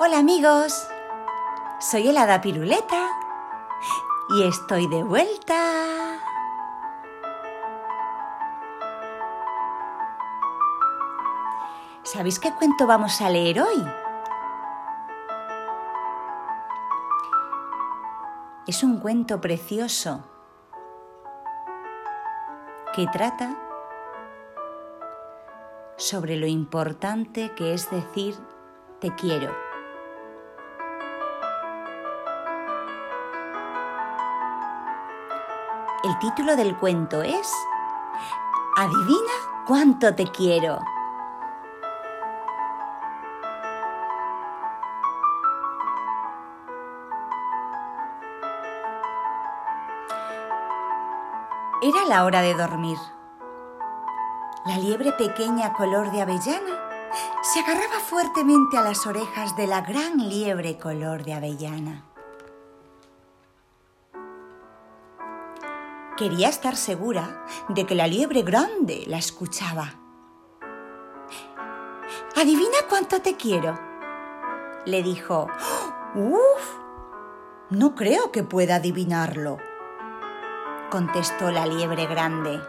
Hola amigos, soy el Hada Piruleta y estoy de vuelta. ¿Sabéis qué cuento vamos a leer hoy? Es un cuento precioso que trata sobre lo importante que es decir te quiero. El título del cuento es Adivina cuánto te quiero. Era la hora de dormir. La liebre pequeña color de avellana se agarraba fuertemente a las orejas de la gran liebre color de avellana. Quería estar segura de que la liebre grande la escuchaba. ¿Adivina cuánto te quiero? le dijo. ¡Uf! No creo que pueda adivinarlo, contestó la liebre grande.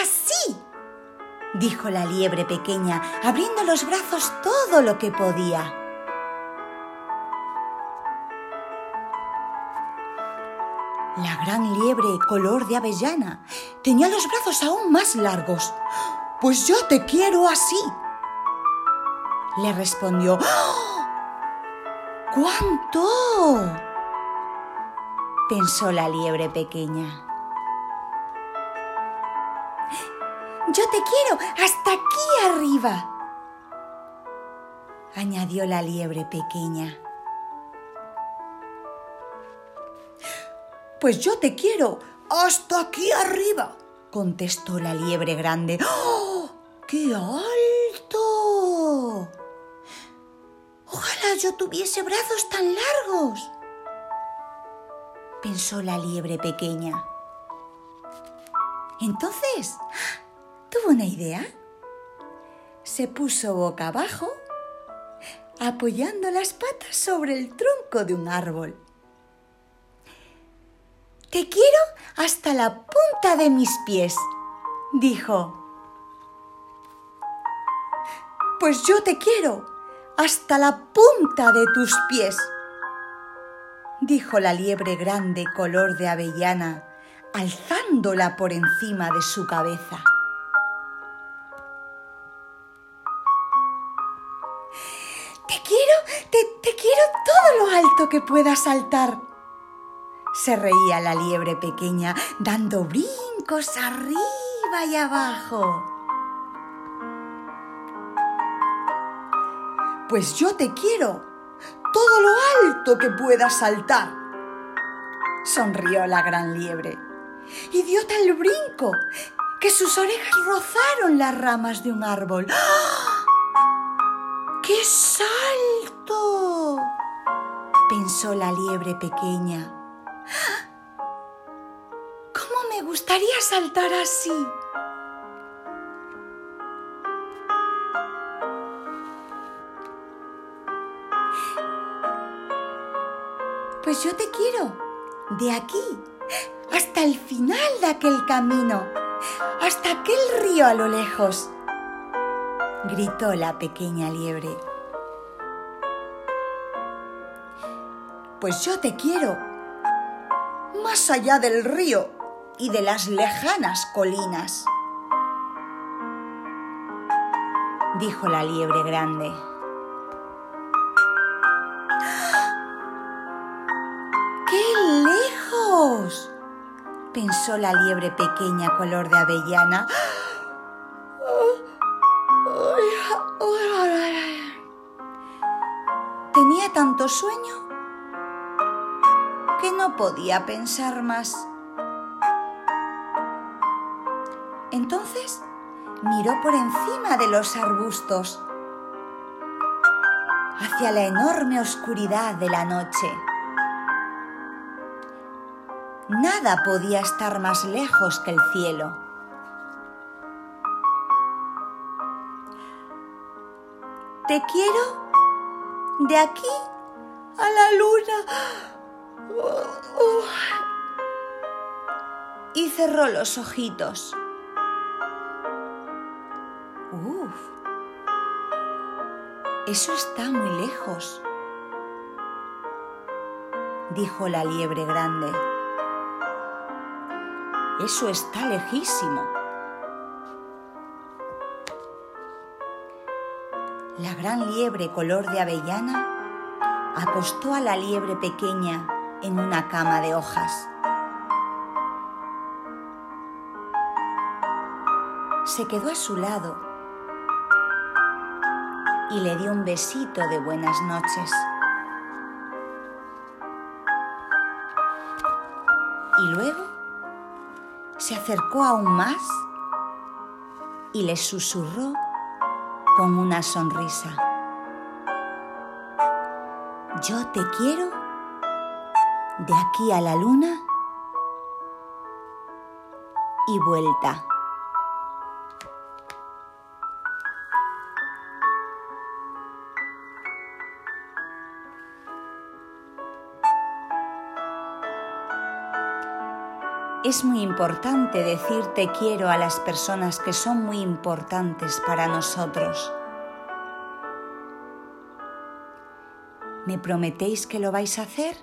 ¡Así! dijo la liebre pequeña, abriendo los brazos todo lo que podía. Gran liebre color de avellana tenía los brazos aún más largos. Pues yo te quiero así. Le respondió. ¿Cuánto? pensó la liebre pequeña. Yo te quiero hasta aquí arriba, añadió la liebre pequeña. Pues yo te quiero hasta aquí arriba, contestó la liebre grande. ¡Oh! ¡Qué alto! Ojalá yo tuviese brazos tan largos, pensó la liebre pequeña. Entonces, tuvo una idea. Se puso boca abajo, apoyando las patas sobre el tronco de un árbol. Te quiero hasta la punta de mis pies, dijo. Pues yo te quiero hasta la punta de tus pies, dijo la liebre grande color de avellana, alzándola por encima de su cabeza. Te quiero, te, quiero todo lo alto que pueda saltar. Se reía la liebre pequeña, dando brincos arriba y abajo. Pues yo te quiero todo lo alto que pueda saltar. Sonrió la gran liebre y dio tal brinco que sus orejas rozaron las ramas de un árbol. ¡Ah! ¡Qué salto! pensó la liebre pequeña. Gustaría saltar así? Pues yo te quiero, de aquí hasta el final de aquel camino, hasta aquel río a lo lejos, gritó la pequeña liebre. Pues yo te quiero, más allá del río y de las lejanas colinas, dijo la liebre grande. ¡Qué lejos! pensó la liebre pequeña color de avellana. Tenía tanto sueño que no podía pensar más. Entonces miró por encima de los arbustos hacia la enorme oscuridad de la noche. Nada podía estar más lejos que el cielo. Te quiero de aquí a la luna. Y cerró los ojitos. Eso está muy lejos, dijo la liebre grande. Eso está lejísimo. La gran liebre color de avellana acostó a la liebre pequeña en una cama de hojas. Se quedó a su lado y le dio un besito de buenas noches. Y luego se acercó aún más y le susurró con una sonrisa. Yo te quiero de aquí a la luna y vuelta. Es muy importante decir te quiero a las personas que son muy importantes para nosotros. ¿Me prometéis que lo vais a hacer?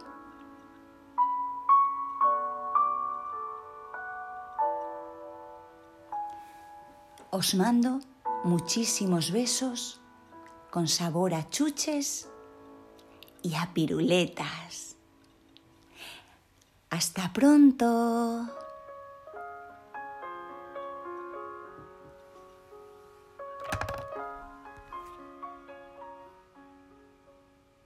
Os mando muchísimos besos con sabor a chuches y a piruletas. Hasta pronto.